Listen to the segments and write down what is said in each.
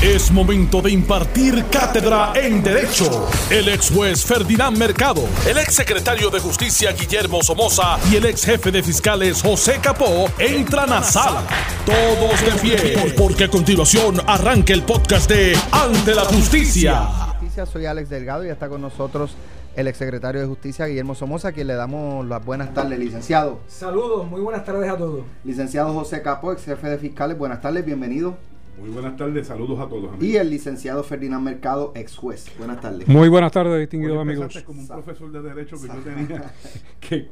Es momento de impartir cátedra en Derecho. El ex juez Ferdinand Mercado, el ex secretario de Justicia Guillermo Somoza y el ex jefe de fiscales José Capó entran a sala. Todos de pie, porque a continuación arranca el podcast de Ante la Justicia. Soy Alex Delgado y está con nosotros el exsecretario de Justicia Guillermo Somoza, a quien le damos las buenas tardes, licenciado. Saludos, muy buenas tardes a todos. Licenciado José Capó, ex jefe de fiscales, buenas tardes, bienvenido. Muy buenas tardes, saludos a todos. Y el licenciado Ferdinand Mercado, ex juez. Buenas tardes. Muy buenas tardes, distinguidos amigos. como un profesor de Derecho que yo tenía, que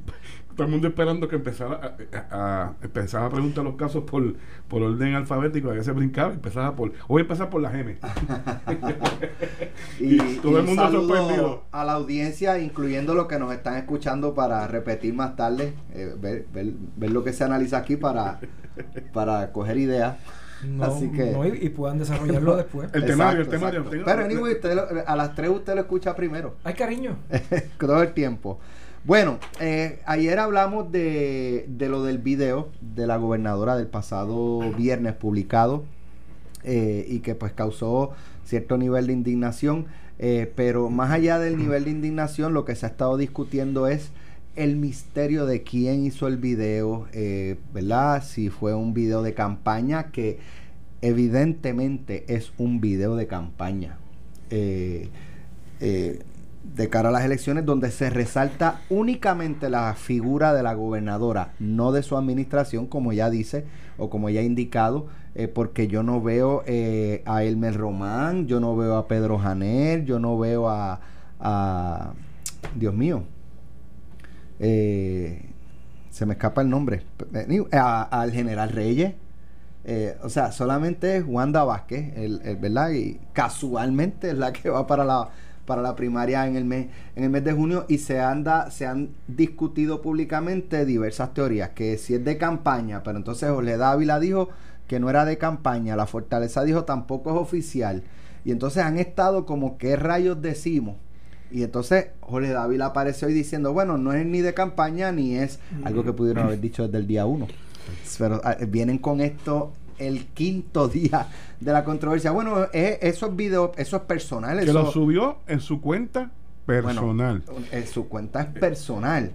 todo el mundo esperando que empezara a, empezara a preguntar los casos por, por orden alfabético, a veces brincaba, empezaba por, voy a empezar por la M. y, todo el mundo sorprendido. A la audiencia, incluyendo los que nos están escuchando para repetir más tarde, eh, ver, ver, ver, lo que se analiza aquí para, para coger ideas. Así que, y, puedan desarrollarlo después. El temario, el temario. Pero anyway, usted a las 3 usted lo escucha primero. Hay cariño. Todo el tiempo. Bueno, eh, ayer hablamos de, de, lo del video de la gobernadora del pasado viernes publicado eh, y que pues causó cierto nivel de indignación, eh, pero más allá del nivel de indignación lo que se ha estado discutiendo es el misterio de quién hizo el video, eh, ¿verdad? Si fue un video de campaña, que evidentemente es un video de campaña. Eh, eh, de cara a las elecciones donde se resalta únicamente la figura de la gobernadora, no de su administración, como ya dice o como ya ha indicado, porque yo no veo a Elmer Román, yo no veo a Pedro Janer, yo no veo a, a Dios mío, eh, se me escapa el nombre, al general Reyes. Eh, o sea, solamente es Wanda Vázquez, el, ¿verdad? Y casualmente es la que va para la para la primaria en el mes en el mes de junio y se anda se han discutido públicamente diversas teorías que si es de campaña, pero entonces Jorge Dávila dijo que no era de campaña, la Fortaleza dijo tampoco es oficial y entonces han estado como qué rayos decimos y entonces Jorge Dávila apareció hoy diciendo, bueno, no es ni de campaña ni es algo que pudieron haber dicho desde el día uno. Pero ah, vienen con esto el quinto día de la controversia. Bueno, es, esos videos, eso es personal. Que lo subió en su cuenta personal. en su cuenta es personal.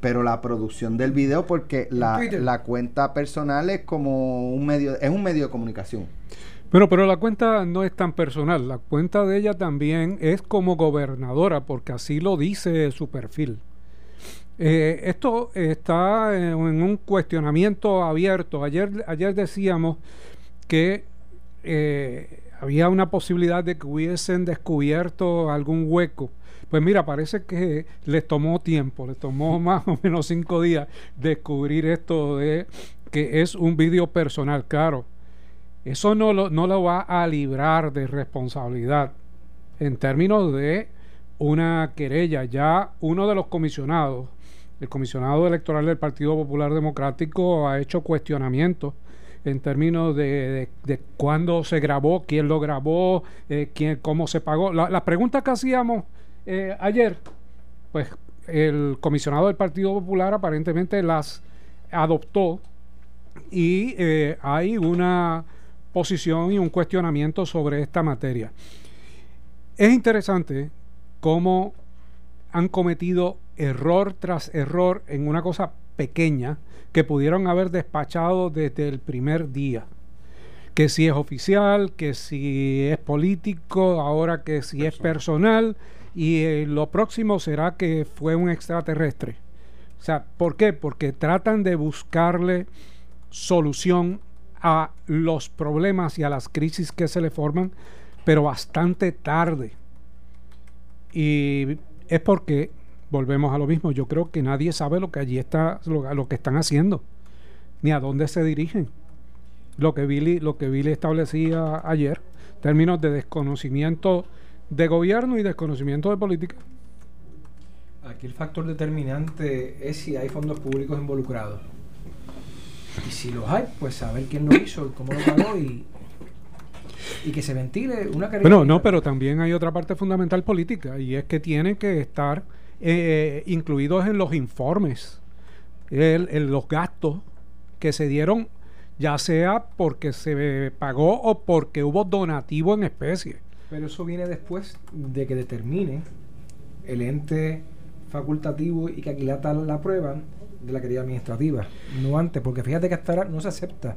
Pero la producción del video, porque la, la cuenta personal es como un medio, es un medio de comunicación. Bueno, pero la cuenta no es tan personal. La cuenta de ella también es como gobernadora, porque así lo dice su perfil. Eh, esto está en un cuestionamiento abierto. Ayer, ayer decíamos que eh, había una posibilidad de que hubiesen descubierto algún hueco. Pues mira, parece que les tomó tiempo, les tomó más o menos cinco días descubrir esto de que es un vídeo personal. Claro, eso no lo, no lo va a librar de responsabilidad en términos de una querella. Ya uno de los comisionados, el comisionado electoral del Partido Popular Democrático, ha hecho cuestionamientos en términos de, de, cuándo se grabó, quién lo grabó, eh, quién, cómo se pagó. Las la preguntas que hacíamos eh, ayer, pues el comisionado del Partido Popular aparentemente las adoptó y eh, hay una posición y un cuestionamiento sobre esta materia. Es interesante cómo han cometido error tras error en una cosa pequeña que pudieron haber despachado desde el primer día. Que si es oficial, que si es político, ahora que si es personal, y eh, lo próximo será que fue un extraterrestre. O sea, ¿por qué? Porque tratan de buscarle solución a los problemas y a las crisis que se le forman, pero bastante tarde. Y es porque, volvemos a lo mismo, yo creo que nadie sabe lo que allí está, lo, que están haciendo, ni a dónde se dirigen. Lo que Billy, lo que Billy establecía ayer, términos de desconocimiento de gobierno y desconocimiento de política. Aquí el factor determinante es si hay fondos públicos involucrados. Y si los hay, pues saber quién lo hizo, cómo lo pagó y, y que se ventile una Bueno, no, pero también hay otra parte fundamental política y es que tienen que estar eh, incluidos en los informes, en los gastos que se dieron ya sea porque se pagó o porque hubo donativo en especie. Pero eso viene después de que determine el ente facultativo y que aquilata la prueba de la querella administrativa, no antes, porque fíjate que hasta ahora no se acepta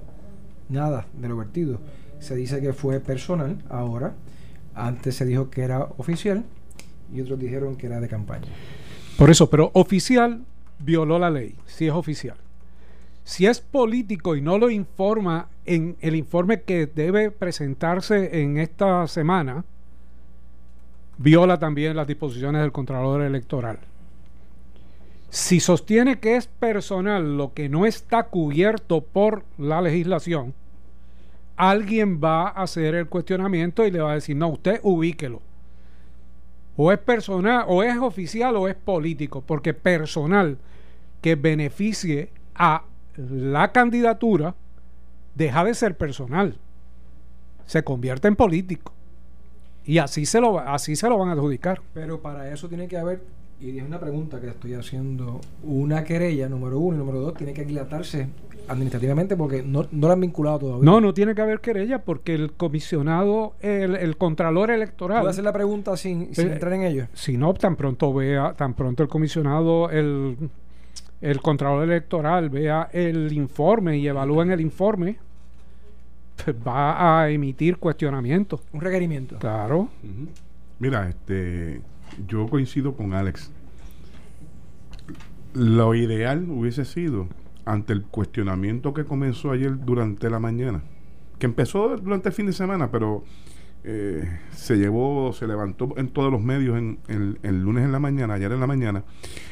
nada de lo vertido. Se dice que fue personal ahora, antes se dijo que era oficial y otros dijeron que era de campaña. Por eso, pero oficial violó la ley, si es oficial. Si es político y no lo informa en el informe que debe presentarse en esta semana, viola también las disposiciones del Contralor Electoral. Si sostiene que es personal lo que no está cubierto por la legislación, alguien va a hacer el cuestionamiento y le va a decir, no, usted ubíquelo. O es personal, o es oficial, o es político, porque personal que beneficie a la candidatura deja de ser personal, se convierte en político. Y así se lo, así se lo van a adjudicar. Pero para eso tiene que haber, y es una pregunta que estoy haciendo, una querella, número uno y número dos, tiene que aquilatarse administrativamente porque no, no la han vinculado todavía. No, no tiene que haber querella porque el comisionado, el, el contralor electoral. ¿Puedo hacer la pregunta sin, sin Eh, entrar en ello? Si no, tan pronto vea, tan pronto el comisionado, el, el contralor electoral vea el informe y evalúen el informe, pues va a emitir cuestionamientos. Un requerimiento. Claro. Mira, este, yo coincido con Alex. Lo ideal hubiese sido, ante el cuestionamiento que comenzó ayer durante la mañana, que empezó durante el fin de semana, pero eh, se llevó, se levantó en todos los medios en, el lunes en la mañana, ayer en la mañana,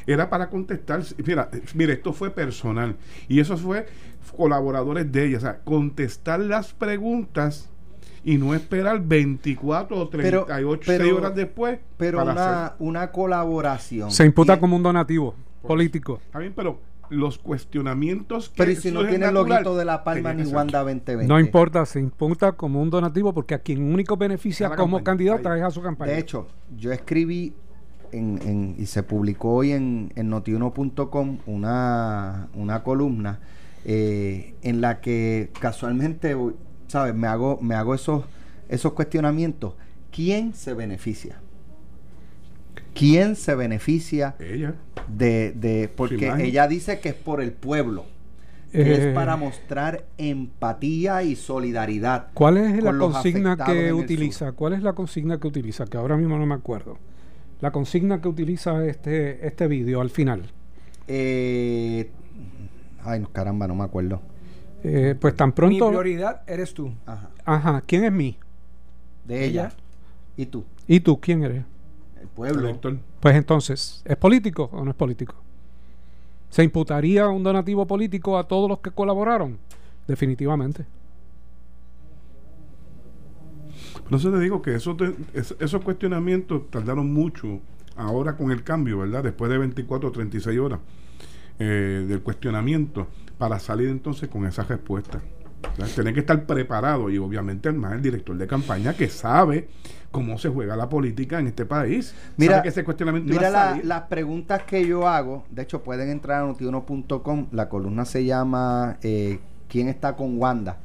era para contestar, mira, mire, esto fue personal, y eso fue colaboradores de ella, o sea, contestar las preguntas y no esperar 24 o Pero- 38 pero- seis horas después Pero para una, hacer- una colaboración. Se imputa como un donativo político. Está bien, pero los cuestionamientos que Pero y si no tiene el loguito de la palma ni. Wanda 2020. No importa, se imputa como un donativo porque a quien único beneficia como campaña, candidata ahí. es a su campaña. De hecho, yo escribí en, en- y se publicó hoy en, en notiuno.com una, una columna eh, en la que casualmente, ¿sabes? Me hago, me hago esos, esos cuestionamientos. ¿Quién se beneficia? ¿Quién se beneficia Ella. de, de porque ella dice que es por el pueblo, que Eh, es para mostrar empatía y solidaridad. ¿Cuál es la consigna que utiliza? ¿Cuál es la consigna que utiliza? Que ahora mismo no me acuerdo. La consigna que utiliza este, este vídeo al final. Eh, ay, no, caramba, no me acuerdo. Eh, pues tan Mi pronto. prioridad eres tú. Ajá. Ajá, ¿quién es mí? De ella. Ella. ¿Y tú? ¿Y tú quién eres? El pueblo. Elector. Pues entonces, ¿es político o no es político? ¿Se imputaría un donativo político a todos los que colaboraron? Definitivamente. Por eso te digo que eso te- es- esos cuestionamientos tardaron mucho ahora con el cambio, ¿verdad? Después de 24 o 36 horas eh, del cuestionamiento para salir entonces con esas respuestas. Tienen que estar preparados y obviamente más el director de campaña que sabe cómo se juega la política en este país. Mira, que ese cuestionamiento Mira la- las preguntas que yo hago. De hecho, pueden entrar a notiuno.com. La columna se llama eh, ¿Quién está con Wanda?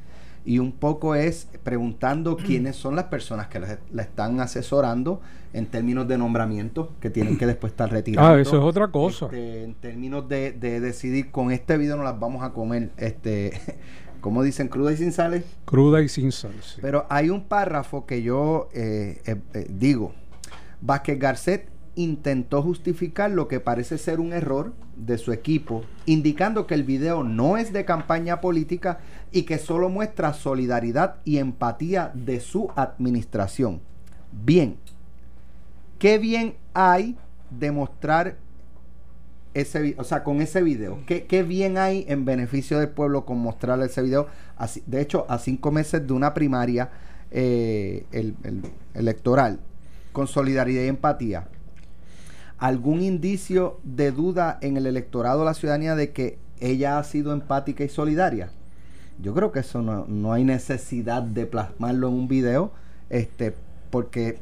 Y un poco es preguntando quiénes son las personas que la, están asesorando en términos de nombramiento, que tienen que después estar retirando. Ah, eso es otra cosa. Este, en términos de, de decidir, con este video no las vamos a comer, este, como dicen, cruda y sin sales. Cruda y sin sal. sí. Pero hay un párrafo que yo eh, eh, eh, digo. Vázquez Garcet intentó justificar lo que parece ser un error de su equipo, indicando que el video no es de campaña política y que solo muestra solidaridad y empatía de su administración. Bien, ¿qué bien hay de mostrar ese, o sea, con ese video. ¿Qué, bien hay en beneficio del pueblo con mostrar ese video? De hecho, a cinco meses de una primaria eh, el- el- electoral, con solidaridad y empatía, ¿algún indicio de duda en el electorado de la ciudadanía de que ella ha sido empática y solidaria? Yo creo que eso no, no hay necesidad de plasmarlo en un video, este, porque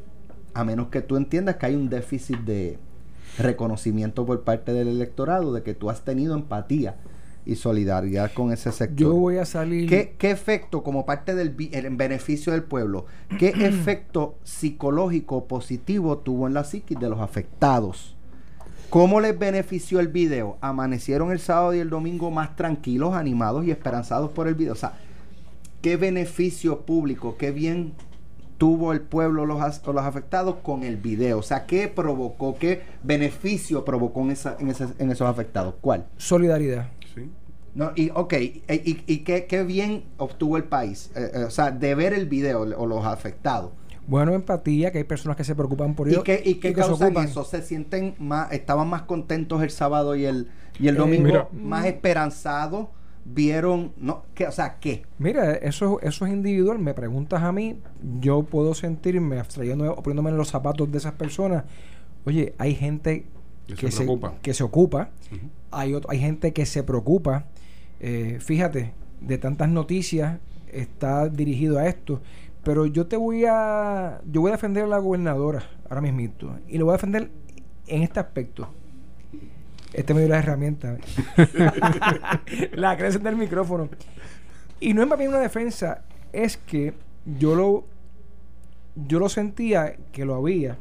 a menos que tú entiendas que hay un déficit de reconocimiento por parte del electorado de que tú has tenido empatía y solidaridad con ese sector. Yo voy a salir. ¿Qué, qué efecto, como parte del en beneficio del pueblo, qué efecto psicológico positivo tuvo en la psiquis de los afectados? ¿Cómo les benefició el video? Amanecieron el sábado y el domingo más tranquilos, animados y esperanzados por el video. O sea, ¿qué beneficio público, qué bien tuvo el pueblo los, los afectados con el video? O sea, ¿qué provocó, qué beneficio provocó en, esa- en esos afectados? ¿Cuál? Solidaridad. No, y, ok, y, y- y qué, qué bien obtuvo el país? Eh, eh, o sea, de ver el video o los afectados. Bueno, empatía, que hay personas que se preocupan por ¿Y ello. qué, y qué se causan ocupan. eso? ¿Se sienten más, estaban más contentos el sábado y el, y el Eh, domingo? Mira. ¿Más esperanzados? ¿Vieron? No, ¿qué, o sea, ¿qué? Mira, eso, eso es individual. Me preguntas a mí, yo puedo sentirme abstrayéndome o poniéndome en los zapatos de esas personas. Oye, hay gente Que que, se se, preocupa. que se ocupa, hay, otro- hay gente que se preocupa. Eh, fíjate, de tantas noticias está dirigido a esto. Pero yo te voy a. Yo voy a defender a la gobernadora ahora mismito. Y lo voy a defender en este aspecto. Este me dio la herramienta. la creación del micrófono. Y no es más bien una defensa, es que yo lo, yo lo sentía que lo había,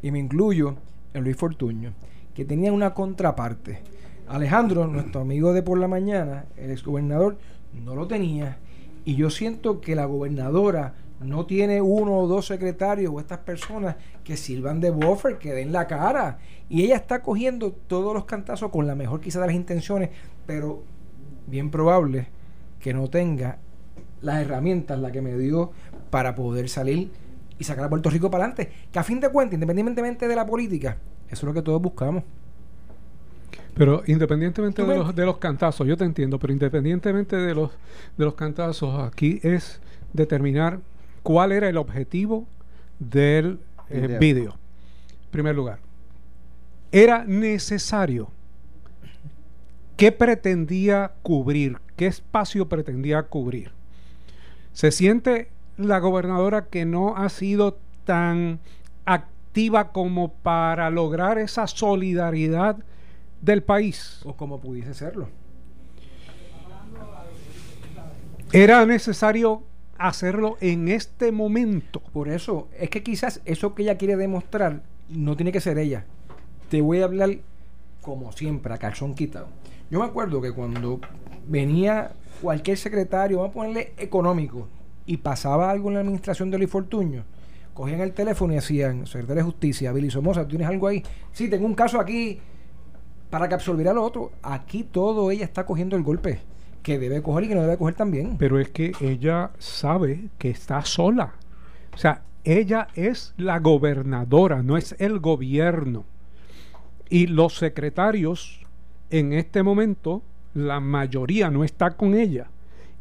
y me incluyo en Luis Fortuño, que tenía una contraparte. Alejandro, nuestro amigo de por la mañana, el exgobernador, no lo tenía. Y yo siento que la gobernadora no tiene uno o dos secretarios o estas personas que sirvan de buffer, que den la cara. Y ella está cogiendo todos los cantazos con la mejor quizá de las intenciones, pero bien probable que no tenga las herramientas, la que me dio para poder salir y sacar a Puerto Rico para adelante. Que a fin de cuentas, independientemente de la política, eso es lo que todos buscamos. Pero independientemente de los, de los cantazos, yo te entiendo, pero independientemente de los, de los cantazos, aquí es determinar cuál era el objetivo del eh, Video. vídeo. En primer lugar, era necesario. ¿Qué pretendía cubrir? ¿Qué espacio pretendía cubrir? Se siente la gobernadora que no ha sido tan activa como para lograr esa solidaridad del país. O como pudiese serlo. Era necesario hacerlo en este momento. Por eso, es que quizás eso que ella quiere demostrar no tiene que ser ella. Te voy a hablar como siempre, a calzón quitado. Yo me acuerdo que cuando venía cualquier secretario, vamos a ponerle económico, y pasaba algo en la administración de Luis Fortuño, cogían el teléfono y decían, secretario de Justicia, Billy Somoza, ¿tú tienes algo ahí? Sí, tengo un caso aquí para que absorbiera lo otro. Aquí todo ella está cogiendo el golpe que debe coger y que no debe coger también. Pero es que ella sabe que está sola. O sea, ella es la gobernadora, no es el gobierno. Y los secretarios, en este momento, la mayoría no está con ella.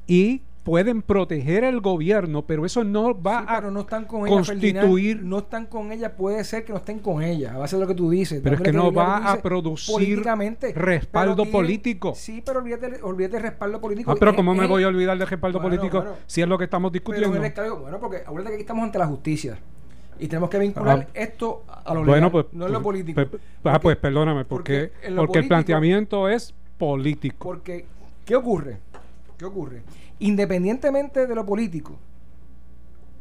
Y pueden proteger el gobierno, pero eso no va Sí, a pero no están con ella, constituir- Ferdinand. no están con ella, puede ser que no estén con ella, a base de lo que tú dices. Pero es que no va a producir respaldo tiene- político. Sí, pero olvídate, olvídate del respaldo político. Ah, pero Es- ¿cómo me es- voy a olvidar del respaldo Bueno, político bueno. si es lo que estamos discutiendo? es bueno, porque acuérdate que aquí estamos ante la justicia. Y tenemos que vincular Ah. esto a lo bueno, legal, pues, no en lo pues, político. pues, ah, pues perdóname, porque, porque porque el planteamiento es político. Porque, ¿qué ocurre? ¿Qué ocurre? Independientemente de lo político,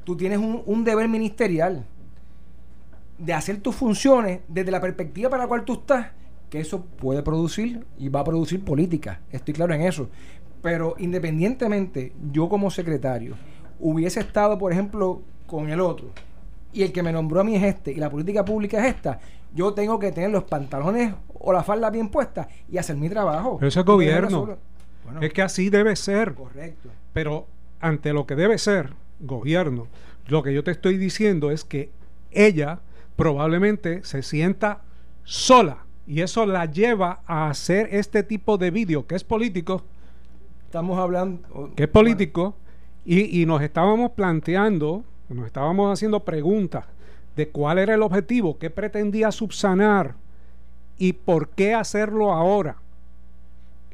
tú tienes un, un deber ministerial de hacer tus funciones desde la perspectiva para la cual tú estás, que eso puede producir y va a producir política. Estoy claro en eso. Pero independientemente, yo como secretario hubiese estado, por ejemplo, con el otro, y el que me nombró a mí es este, y la política pública es esta, yo tengo que tener los pantalones o la falda bien puesta y hacer mi trabajo. Pero eso es gobierno. Bueno, Es que así debe ser. correcto. Pero ante lo que debe ser gobierno, lo que yo te estoy diciendo es que ella probablemente se sienta sola y eso la lleva a hacer este tipo de vídeo que es político, Estamos hablando. que es político y, y nos estábamos planteando, nos estábamos haciendo preguntas de cuál era el objetivo, qué pretendía subsanar y por qué hacerlo ahora.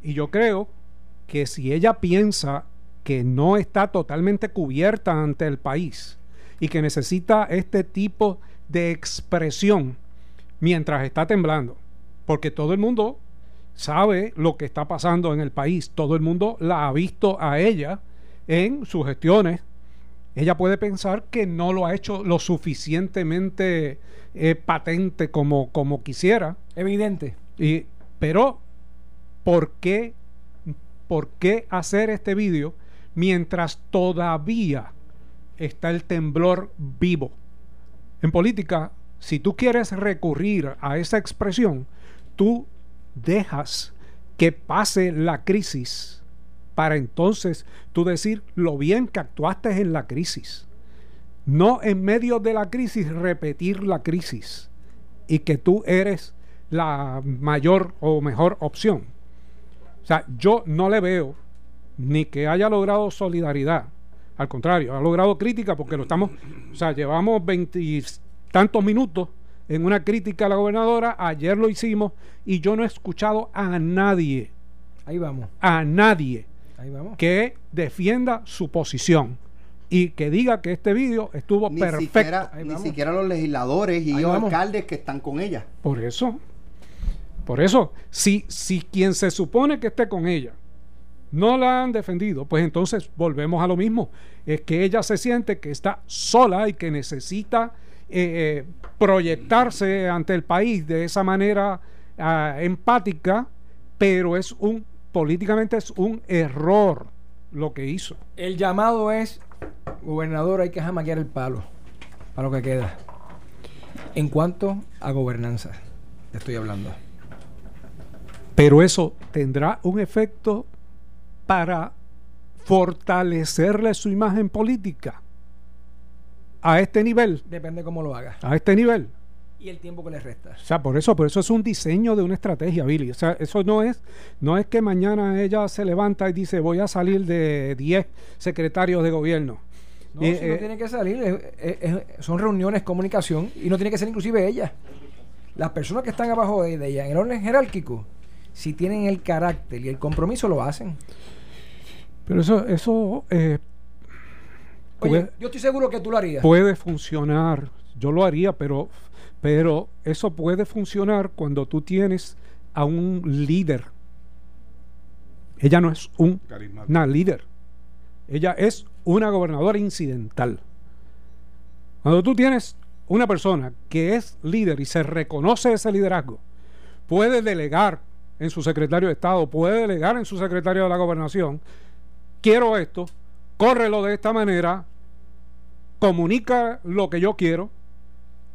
Y yo creo que si ella piensa que no está totalmente cubierta ante el país y que necesita este tipo de expresión mientras está temblando, porque todo el mundo sabe lo que está pasando en el país. Todo el mundo la ha visto a ella en sus gestiones. Ella puede pensar que no lo ha hecho lo suficientemente eh, patente como, como quisiera. Evidente. Y, pero, ¿por qué, ¿por qué hacer este vídeo mientras todavía está el temblor vivo? En política, si tú quieres recurrir a esa expresión, tú dejas que pase la crisis para entonces tú decir lo bien que actuaste en la crisis. No en medio de la crisis repetir la crisis y que tú eres la mayor o mejor opción. O sea, yo no le veo ni que haya logrado solidaridad. Al contrario, ha logrado crítica porque lo estamos, o sea, llevamos veintitantos minutos en una crítica a la gobernadora, ayer lo hicimos y yo no he escuchado a nadie, Ahí vamos. a nadie Ahí vamos. que defienda su posición y que diga que este vídeo estuvo Ni perfecto. siquiera, ni siquiera los legisladores y los alcaldes que están con ella. Por eso, por eso, si, si quien se supone que esté con ella no la han defendido, pues entonces volvemos a lo mismo. Es que ella se siente que está sola y que necesita eh, eh, proyectarse ante el país de esa manera ah, empática, pero es un, políticamente es un error lo que hizo. El llamado es, gobernador, hay que jamaquear el palo para lo que queda. En cuanto a gobernanza, te estoy hablando. Pero eso tendrá un efecto para fortalecerle su imagen política a este nivel, Depende cómo lo haga. a este nivel. Y el tiempo que le resta. O sea, por eso, por eso es un diseño de una estrategia, Billy. O sea, eso no es, no es que mañana ella se levanta y dice voy a salir de 10 secretarios de gobierno. No, si no eh, tiene que salir, es- es- es- son reuniones, comunicación, y no tiene que ser inclusive ella. Las personas que están abajo de de ella, en el orden jerárquico, si tienen el carácter y el compromiso, lo hacen. Pero eso, eso eh, Oye, puede, yo estoy seguro que tú lo harías. puede funcionar. Yo lo haría, pero, pero eso puede funcionar cuando tú tienes a un líder. Ella no es un una líder. Ella es una gobernadora incidental. Cuando tú tienes una persona que es líder y se reconoce ese liderazgo, puede delegar en su secretario de Estado, puede delegar en su secretario de la gobernación, quiero esto, córrelo de esta manera, comunica lo que yo quiero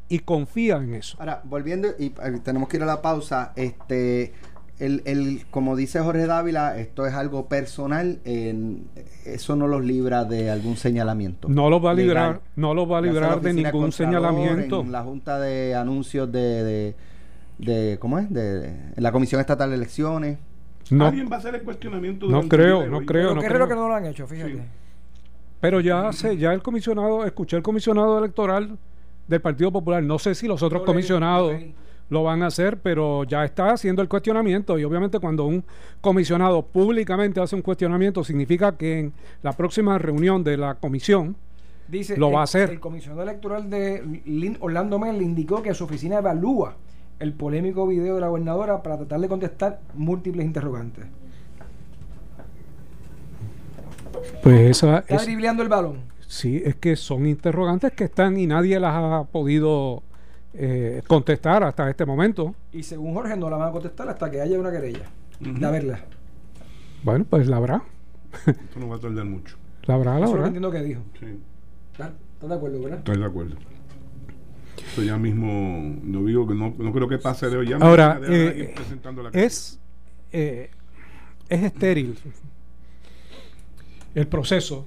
y confía en eso. Ahora, volviendo, y eh, tenemos que ir a la pausa, este, el, el, como dice Jorge Dávila, esto es algo personal, en- eso no los libra de algún señalamiento. No los va a legal. librar, no los va a librar de ningún señalamiento. En la Junta de Anuncios de, de, de- ¿cómo es? De, la Comisión Estatal de Elecciones. No, Alguien va a hacer el cuestionamiento No creo, no creo. Pero qué raro que no lo han hecho, fíjate. Sí. Pero ya sé, ya el comisionado, escuché el comisionado electoral del Partido Popular, no sé si los otros comisionados lo van a hacer, pero ya está haciendo el cuestionamiento y obviamente cuando un comisionado públicamente hace un cuestionamiento significa que en la próxima reunión de la comisión Dice, Lo va el- a hacer. El comisionado electoral de Lin- Orlando Mel le indicó que su oficina evalúa el polémico video de la gobernadora para tratar de contestar múltiples interrogantes. pues esa Está es, dribleando el balón. sí, es que son interrogantes que están y nadie las ha podido eh, contestar hasta este momento. Y según Jorge, no la van a contestar hasta que haya una querella. Ujú. De haberla. Bueno, pues la habrá, Esto no va a tardar mucho. la habrá, la Eso es lo que habrá. entiendo que dijo. Sí, ¿Estás estás de acuerdo, verdad? estoy de acuerdo. Eso ya mismo, no digo que no, no creo que pase de hoy. Ya Ahora, eh, la es, eh, es estéril el proceso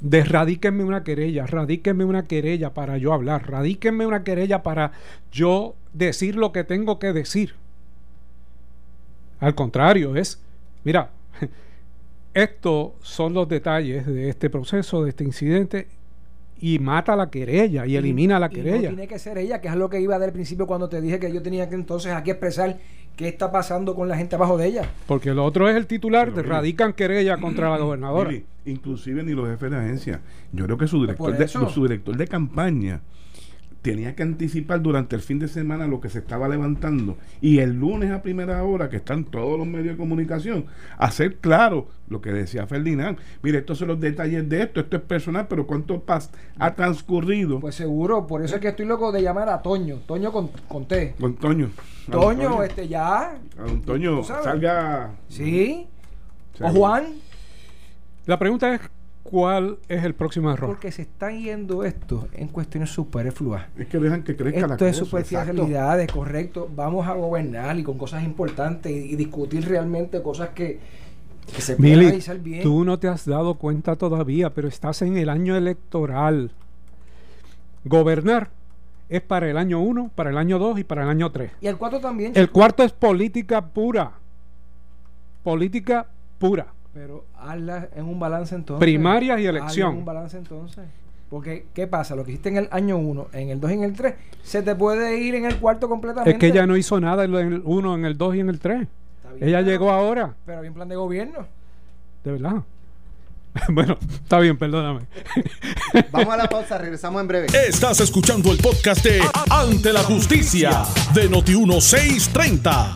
de radíquenme una querella, radíquenme una querella para yo hablar, radíquenme una querella para yo decir lo que tengo que decir. Al contrario, es, mira, estos son los detalles de este proceso, de este incidente, y mata la querella y elimina la Y querella. No tiene que ser ella, que es lo que iba a dar al principio cuando te dije que yo tenía que entonces aquí expresar qué está pasando con la gente abajo de ella. Porque lo otro es el titular Pero mire. radican querella contra la gobernadora. Mire, inclusive ni los jefes de agencia. Yo creo que su director, por de, su director de campaña tenía que anticipar durante el fin de semana lo que se estaba levantando y el lunes a primera hora que están todos los medios de comunicación hacer claro lo que decía Ferdinand mire estos son los detalles de esto esto es personal pero cuánto paz ha transcurrido Pues seguro, por eso es que estoy loco de llamar a Toño. Toño con, con T. con Toño don Toño, este ya. a don Toño salga Sí. O salga. Juan. La pregunta es, ¿cuál es el próximo error? Porque se está yendo esto en cuestiones superfluas. es que dejan que crezca la Esto es cosa superficialidades, correcto. Vamos a gobernar y con cosas importantes y, y discutir realmente cosas que, que se pueden Mili, analizar bien. tú no te has dado cuenta todavía, pero estás en el año electoral. Gobernar es para el año 1, para el año 2 y para el año 3. Y el 4 también. El chico. cuarto es política pura. Política pura. Pero hazla en un balance entonces. Primarias y Hazla elección. en un balance entonces. Porque, ¿qué pasa? Lo que hiciste en el año 1, en el 2 y en el 3, se te puede ir en el cuarto completamente. Es que ella no hizo nada en el 1, en el 2 y en el 3. Está bien, Ella pero- llegó ahora, Pero había un plan de gobierno. de verdad. bueno, está bien, perdóname. Vamos a la pausa, regresamos en breve. Estás escuchando el podcast de Ante la Justicia de Noti1630.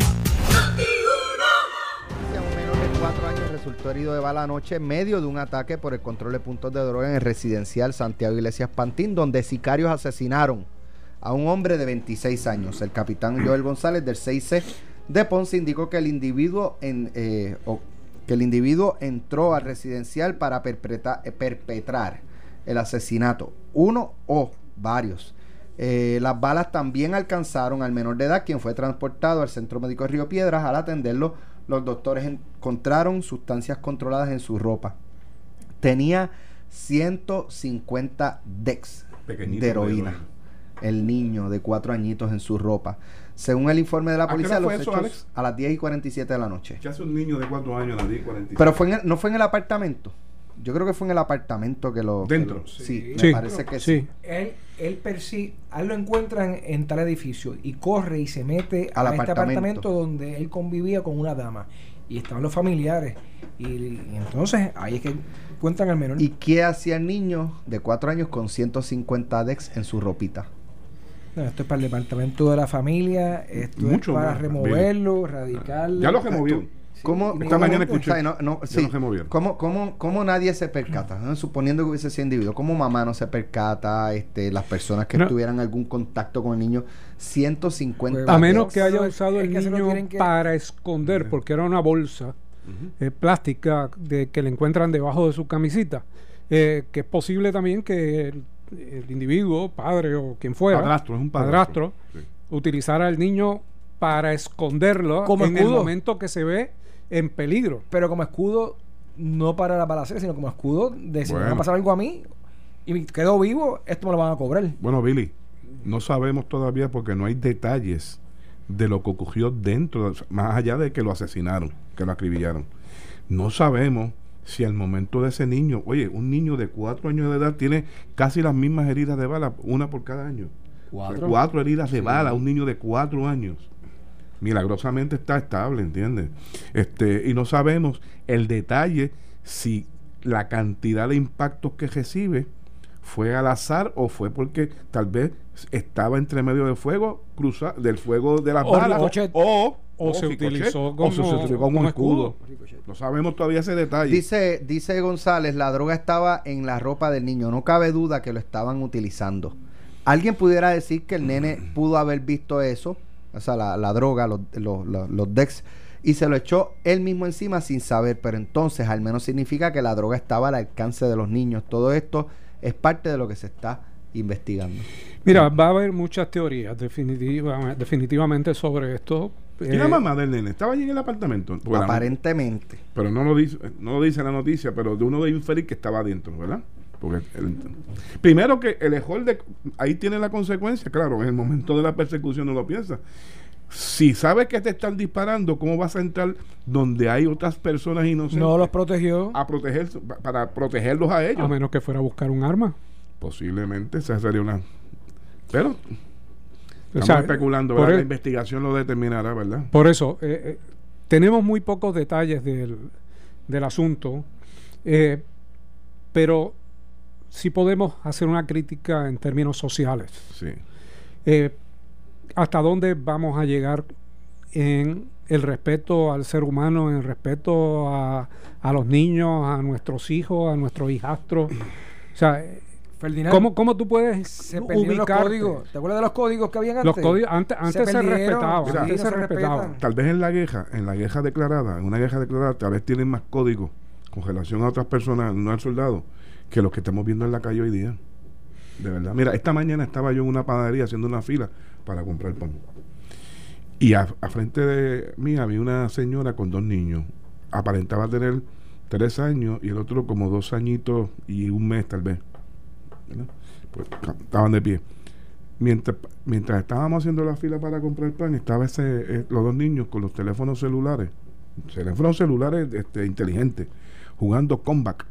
Herido de bala anoche en medio de un ataque por el control de puntos de droga en el residencial Santiago Iglesias Pantín, donde sicarios asesinaron a un hombre de 26 años. El capitán Joel González del 6C de Ponce indicó que el individuo en, eh, que el individuo entró al residencial para eh, perpetrar el asesinato, uno o varios. Eh, las balas también alcanzaron al menor de edad, quien fue transportado al Centro Médico de Río Piedras. Al atenderlo, los doctores encontraron sustancias controladas en su ropa. Tenía 150 dex Pequeñito de heroína. El niño de cuatro añitos en su ropa. Según el informe de la ¿A policía, hora los eso, hechos a las 10 y 47 de la noche. ¿Qué hace un niño de 4 años a las 10 y 45? Pero fue en el- no fue en el apartamento. Yo creo que fue en el apartamento que lo. que ¿Dentro? lo- sí, Sí. me Sí. parece que sí. sí. Él, él persigue, a él lo encuentran en tal edificio y corre y se mete Al a este apartamento. apartamento donde él convivía con una dama. Y estaban los familiares. Y, y entonces ahí es que encuentran al menor. ¿Y qué hacía el niño de 4 años con 150 dex en su ropita? No, esto es para el departamento de la familia, esto Mucho es para más, removerlo, radicarlo. Ya lo removieron. Sí, ¿Cómo, inmediatamente. Esta mañana cómo- escuché. no- no, sí. ¿Cómo, cómo, cómo nadie se percata? ¿no? Suponiendo que hubiese sido individuo, ¿cómo mamá no se percata? Este, las personas que No. tuvieran algún contacto con el niño, 150 Pues, A menos que haya usado el niño que- para esconder, porque era una bolsa eh, plástica de que le encuentran debajo de su camisita. Eh, que es posible también que el, el individuo, padre o quien fuera, Padrastro, es un padrastro, padrastro. Sí. utilizara al niño para esconderlo Como en el momento que se ve en peligro. Pero como escudo, no para la balacera, sino como escudo de si me va a pasar algo a mí y me quedo vivo, esto me lo van a cobrar. Bueno, Billy, no sabemos todavía porque no hay detalles de lo que ocurrió dentro, más allá de que lo asesinaron, que lo acribillaron. No sabemos si al momento de ese niño, oye, un niño de cuatro años de edad tiene casi las mismas heridas de bala, una por cada año. Cuatro. Cuatro heridas de bala, un niño de cuatro años. Milagrosamente está estable, ¿entiendes? Este, y no sabemos el detalle si la cantidad de impactos que recibe fue al azar o fue porque tal vez estaba entre medio de fuego, cruza, del fuego de las O balas, ricochet. o, O se ricochet, utilizó o se como- utilizó como, como escudo. escudo. No sabemos todavía ese detalle. Dice, dice González, la droga estaba en la ropa del niño. No cabe duda que lo estaban utilizando. Alguien pudiera decir que el nene pudo haber visto eso, o sea, la, la droga, los, los, los, los Dex, y se lo echó él mismo encima sin saber. Pero entonces, al menos significa que la droga estaba al alcance de los niños. Todo esto es parte de lo que se está investigando. Mira, va a haber muchas teorías definitiva, definitivamente sobre esto. ¿Y Eh, la mamá del nene? ¿Estaba allí en el apartamento? La- Aparentemente. Pero no lo dice, no lo dice la noticia, pero de uno debe inferir que estaba adentro, ¿verdad? Porque el- primero que el ejol de ahí tiene la consecuencia, claro, en el momento de la persecución no lo piensa. Si sabes que te están disparando, ¿cómo vas a entrar donde hay otras personas inocentes No los protegió. a proteger para protegerlos a ellos? a menos que fuera a buscar un arma. Posiblemente esa sería una pero O estamos sea, especulando, la investigación lo determinará, ¿verdad? Por eso, eh, eh, tenemos muy pocos detalles del, del asunto, eh, pero sí podemos hacer una crítica en términos sociales. Sí. Eh, ¿Hasta dónde vamos a llegar en el respeto al ser humano, en el respeto a, a los niños, a nuestros hijos, a nuestros hijastros? O sea, Ferdinand, ¿cómo, cómo tú puedes se los códigos. ¿Te acuerdas de los códigos que habían antes? Los códigos antes, antes se, respetaban, antes se no se respetaban. Tal vez en la queja, en la queja declarada, en una queja declarada, tal vez tienen más códigos con relación a otras personas, no al soldado, que los que estamos viendo en la calle hoy día. De verdad. Mira, esta mañana estaba yo en una panadería haciendo una fila para comprar pan. Y a, frente de mí había una señora con dos niños. Aparentaba tener tres años y el otro como dos añitos y un mes tal vez. Pues estaban de pie. Mientras, mientras estábamos haciendo la fila para comprar pan, estaba ese, eh, los dos niños con los teléfonos celulares, teléfonos celulares este, inteligentes, jugando combat.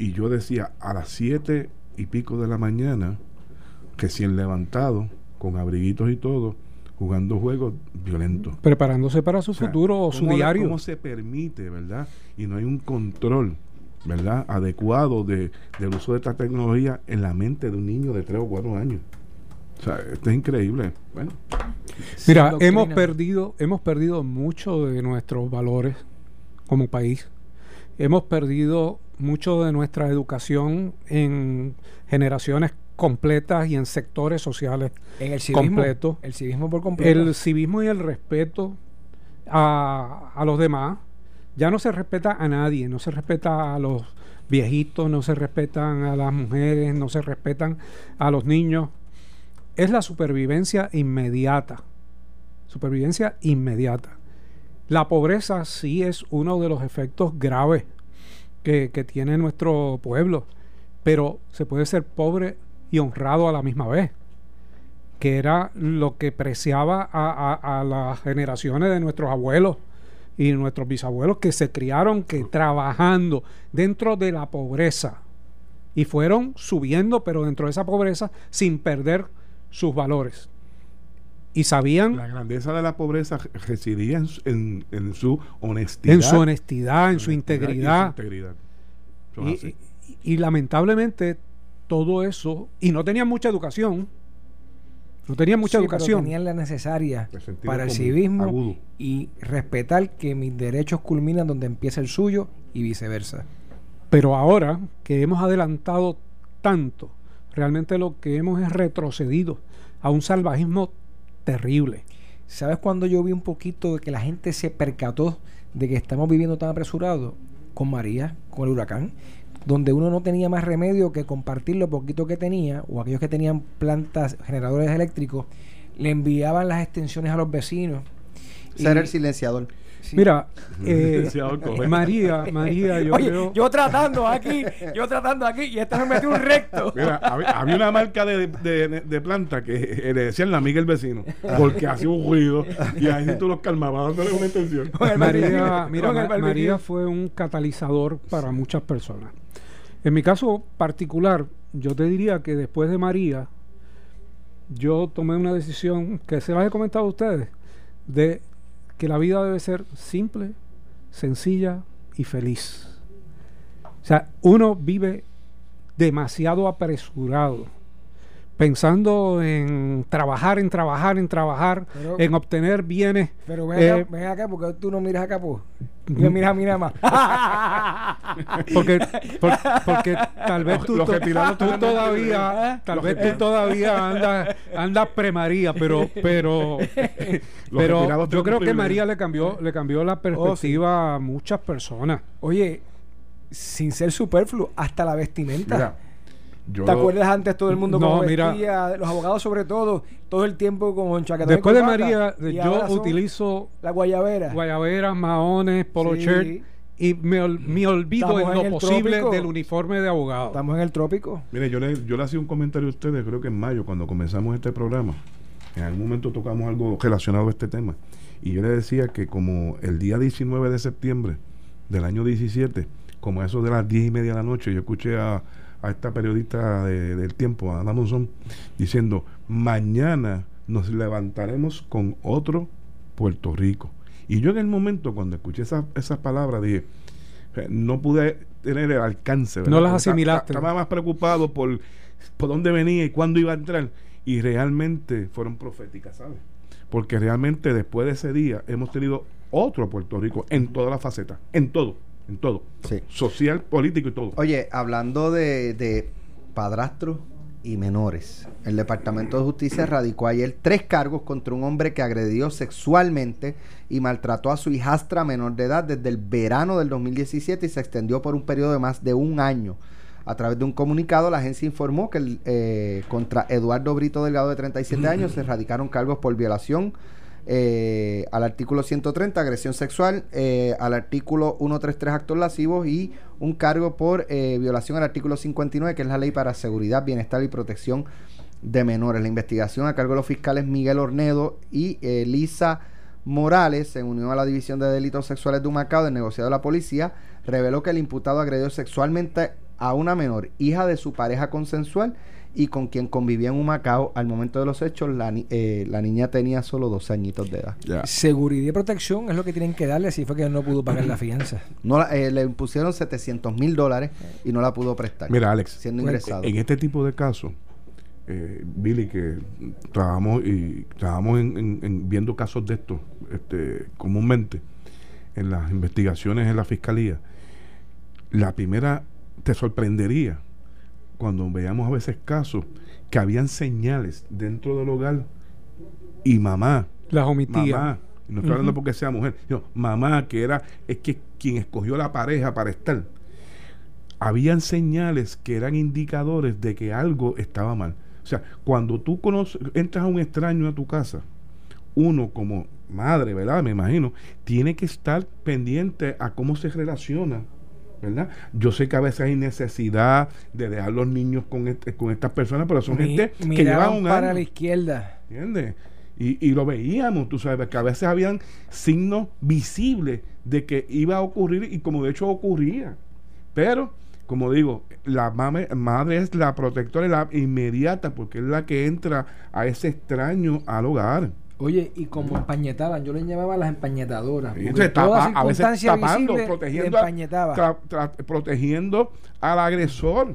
Y yo decía, a las siete y pico de la mañana, recién levantado, con abriguitos y todo, jugando juegos violentos. Preparándose para su O sea, futuro o su ¿cómo la- diario. ¿Cómo se permite, verdad? Y no hay un control, ¿verdad? Adecuado de, del uso de esta tecnología en la mente de un niño de 3 o 4 años. O sea, esto es increíble. Bueno, Mira, hemos perdido, hemos perdido mucho de nuestros valores como país. Hemos perdido mucho de nuestra educación en generaciones completas y en sectores sociales. En el civismo. completo. El civismo por completo. El civismo y el respeto a, a los demás. Ya no se respeta a nadie, no se respeta a los viejitos, no se respetan a las mujeres, no se respetan a los niños. Es la supervivencia inmediata. Supervivencia inmediata. La pobreza sí es uno de los efectos graves que, que tiene nuestro pueblo, pero se puede ser pobre y honrado a la misma vez que era lo que preciaba a, a- a las generaciones de nuestros abuelos y nuestros bisabuelos que se criaron que trabajando dentro de la pobreza y fueron subiendo pero dentro de esa pobreza sin perder sus valores y sabían la grandeza de la pobreza residía en, su- en- en su honestidad. en su honestidad en su honestidad y integridad integridad. Y, así. y- y lamentablemente todo eso y no tenían mucha educación no tenían mucha Sí, pero educación tenían la necesaria El para el civismo agudo. y respetar que mis derechos culminan donde empieza el suyo y viceversa. Pero ahora que hemos adelantado tanto, realmente lo que hemos es retrocedido a un salvajismo terrible. ¿Sabes cuando yo vi un poquito de que la gente se percató de que estamos viviendo tan apresurado? Con María, con el huracán, donde uno no tenía más remedio que compartir lo poquito que tenía, o aquellos que tenían plantas, generadores eléctricos, le enviaban las extensiones a los vecinos. Ser el silenciador. Sí. Mira, eh. María, María, yo Oye, creo... yo tratando aquí, yo tratando aquí, y esta me metió un recto. Mira, había, había una marca de, de, de planta que eh, le decían la amiga del vecino, porque hacía un ruido y ahí tú los calmabas dándole una intención. María, mira, el Ma-. María fue un catalizador para muchas personas. En mi caso particular, yo te diría que después de María, yo tomé una decisión que se las he comentado a ustedes, de que la vida debe ser simple, sencilla y feliz. O sea, uno vive demasiado apresurado, pensando en trabajar, en trabajar, en trabajar, Pero- en obtener bienes. Pero ven Eh, acá, ven acá, porque tú no miras acá, pues. Y me miras a mí nada más. Porque, por- porque tal vez tú, todavía, tal Los vez tú todavía andas andas premaría, pero pero pero yo creo que. María le cambió le cambió la perspectiva a muchas personas. Oye, sin ser superfluo, hasta la vestimenta. Mira, yo ¿Te acuerdas antes todo el mundo No, como mira. vestía, los abogados sobre todo, todo el tiempo con chaquetón Después de María, yo utilizo la guayabera. guayaberas, maones, polo Sí. shirt y me, ol- me olvido Estamos en en lo posible trópico. del uniforme de abogado. Estamos en el trópico. Mire, yo le, yo le hacía un comentario a ustedes, creo que en mayo, cuando comenzamos este programa. En algún momento tocamos algo relacionado a este tema. Y yo le decía que como el día 19 de septiembre del año 17, como eso de las 10 y media de la noche, yo escuché a, a esta periodista de- del tiempo, a Ana Monzón, diciendo, mañana nos levantaremos con otro Puerto Rico. Y yo en el momento, cuando escuché esa- esas palabras, dije, eh, no pude tener el alcance. No las asimilaste. Estaba más preocupado por, por dónde venía y cuándo iba a entrar. Y realmente fueron proféticas, ¿sabes? Porque realmente después de ese día hemos tenido otro Puerto Rico en todas las facetas, en todo, en todo. Sí. Social, político y todo. Oye, hablando de, de padrastros y menores, el Departamento de Justicia radicó ayer tres cargos contra un hombre que agredió sexualmente y maltrató a su hijastra menor de edad desde el verano del 2017 y se extendió por un periodo de más de un año. A través de un comunicado, la agencia informó que el, eh, contra Eduardo Brito Delgado, de 37 años, se radicaron cargos por violación eh, al artículo 130, agresión sexual, eh, al artículo 133, actos lascivos y un cargo por eh, violación al artículo 59, que es la ley para seguridad, bienestar y protección de menores. La investigación a cargo de los fiscales Miguel Ornedo y eh, Lisa Morales, se unió a la División de Delitos Sexuales de Humacao del negociado de la policía, reveló que el imputado agredió sexualmente a una menor, hija de su pareja consensual y con quien convivía en Humacao. Al momento de los hechos, la, ni- eh, la niña tenía solo 12 añitos de edad. Seguridad y protección es lo que tienen que darle si fue que no pudo pagar la fianza. No la- eh, le impusieron 700 mil dólares y no la pudo prestar. Mira, Alex, siendo Bueno, ingresado. En este tipo de casos, eh, Billy, que trabajamos y trabajamos en, en- en viendo casos de estos este, comúnmente en las investigaciones en la fiscalía, la primera te sorprendería cuando veamos a veces casos que habían señales dentro del hogar y mamá, Las omitía. mamá, no estoy hablando porque sea mujer, sino mamá, que era, es que quien escogió la pareja para estar habían señales que eran indicadores de que algo estaba mal. O sea, cuando tú conoces, entras a un extraño a tu casa, uno como madre, ¿verdad? Me imagino, tiene que estar pendiente a cómo se relaciona, ¿verdad? Yo sé que a veces hay necesidad de dejar los niños con, este- con estas personas, pero son Mi- gente que miraban lleva un para año. la izquierda. ¿Entiendes? Y, y lo veíamos, tú sabes, que a veces habían signos visibles de que iba a ocurrir y como de hecho ocurría. Pero, como digo, la mame- madre es la protectora y la inmediata porque es la que entra a ese extraño al hogar. Oye, y como empañetaban, yo le llamaba las empañetadoras. Y entonces tapa- a veces tapando, protegiendo, le a- empañetaba. tra- tra- protegiendo al agresor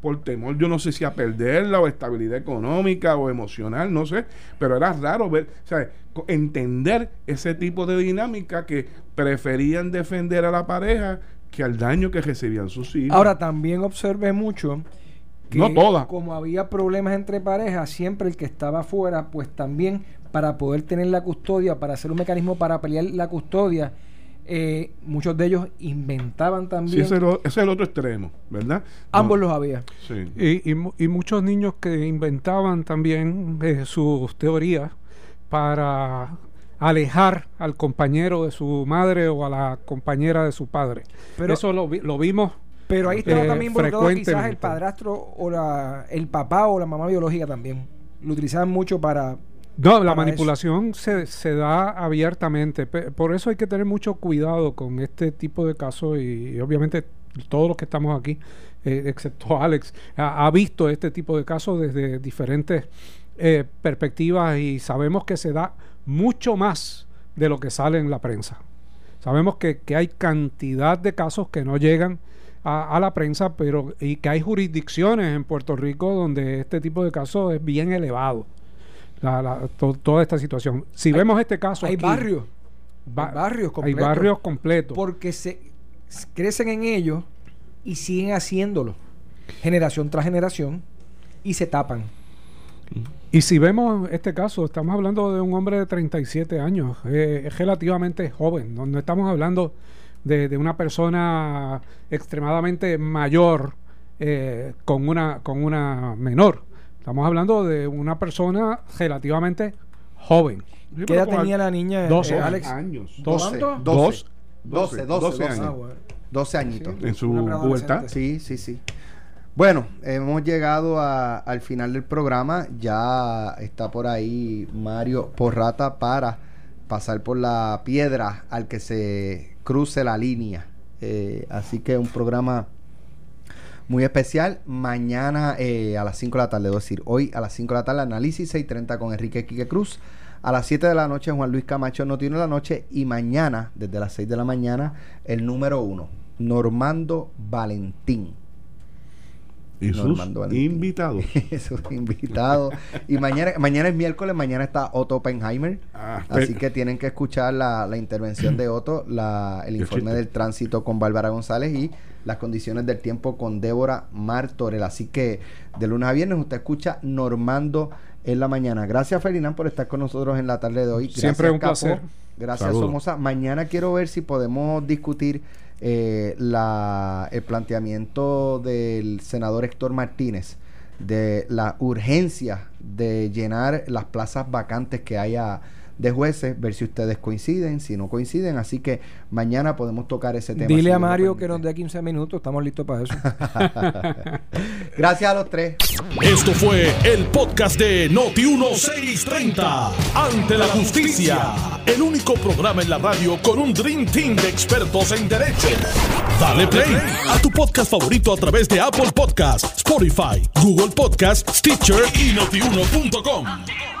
por temor, yo no sé si a perderla o estabilidad económica o emocional, no sé, pero era raro ver, o sea, co- entender ese tipo de dinámica que preferían defender a la pareja que al daño que recibían sus hijos. Ahora también observé mucho que No todas. como había problemas entre parejas, siempre el que estaba afuera, pues también para poder tener la custodia, para hacer un mecanismo para pelear la custodia, eh, muchos de ellos inventaban Sí, también. ese, es lo- ese es el otro extremo, ¿verdad? Ambos No, los había. sí. Y, y mu- y muchos niños que inventaban también eh, sus teorías para alejar al compañero de su madre o a la compañera de su padre. Pero- Eso lo, vi- lo vimos. Pero ahí estaba Eh, también involucrado quizás el padrastro o la, el papá o la mamá biológica también. Lo utilizaban mucho para... No, la manipulación se, se da abiertamente. Por eso hay que tener mucho cuidado con este tipo de casos y, y obviamente todos los que estamos aquí, eh, excepto Alex, ha, ha visto este tipo de casos desde diferentes eh, perspectivas y sabemos que se da mucho más de lo que sale en la prensa. Sabemos que, que hay cantidad de casos que no llegan a, a la prensa, pero y que hay jurisdicciones en Puerto Rico donde este tipo de casos es bien elevado. La- la- to- toda esta situación. Si vemos este caso, Hay aquí, barrios. hay barrios hay completos. barrios completos. Porque se crecen en ellos y siguen haciéndolo. Generación tras generación. Y se tapan. Y si vemos este caso, estamos hablando de un hombre de 37 años, eh, es relativamente joven, no, no estamos hablando de, de una persona extremadamente mayor eh, con, una, con una menor. Estamos hablando de una persona relativamente joven. Sí, ¿Qué edad tenía la niña, eh, Doce Alex? años. 12, ¿Cuánto? 12, 12, 12, 12, 12 Ah, años. bueno. 12 añitos. Sí. En su pubertad. Sí, sí, sí. Bueno, hemos llegado a- al final del programa. Ya está por ahí Mario Porrata para pasar por la piedra al que se cruce la línea. Eh, así que un programa muy especial. Mañana eh, a las 5 de la tarde, debo decir, hoy a las 5 de la tarde, análisis 6.30 con Enrique Quique Cruz. A las 7 de la noche, Juan Luis Camacho no tiene la noche. Y mañana, desde las 6 de la mañana, el número uno. Normando Valentín. Y sus invitados. Sus invitados. Y mañana, mañana es miércoles, mañana está Otto Oppenheimer. Ah, Así que tienen que escuchar la, la intervención de Otto, la- el informe del tránsito con Bárbara González y las condiciones del tiempo con Débora Martorell. Así que de lunes a viernes usted escucha Normando en la mañana. Gracias Ferdinand por estar con nosotros en la tarde de hoy. Gracias, Siempre un Capo. placer. Gracias Saludos. Somoza. Mañana quiero ver si podemos discutir eh, la, el planteamiento del senador Héctor Martínez de la urgencia de llenar las plazas vacantes que haya de jueces, ver si ustedes coinciden, si no coinciden. Así que mañana podemos tocar ese tema. Dile a Mario que nos dé 15 minutos, estamos listos para eso. Gracias a los tres. Esto fue el podcast de Noti1630. Ante la justicia. El único programa en la radio con un Dream Team de expertos en derecho. Dale play a tu podcast favorito a través de Apple Podcasts, Spotify, Google Podcasts, Stitcher y notiuno.com.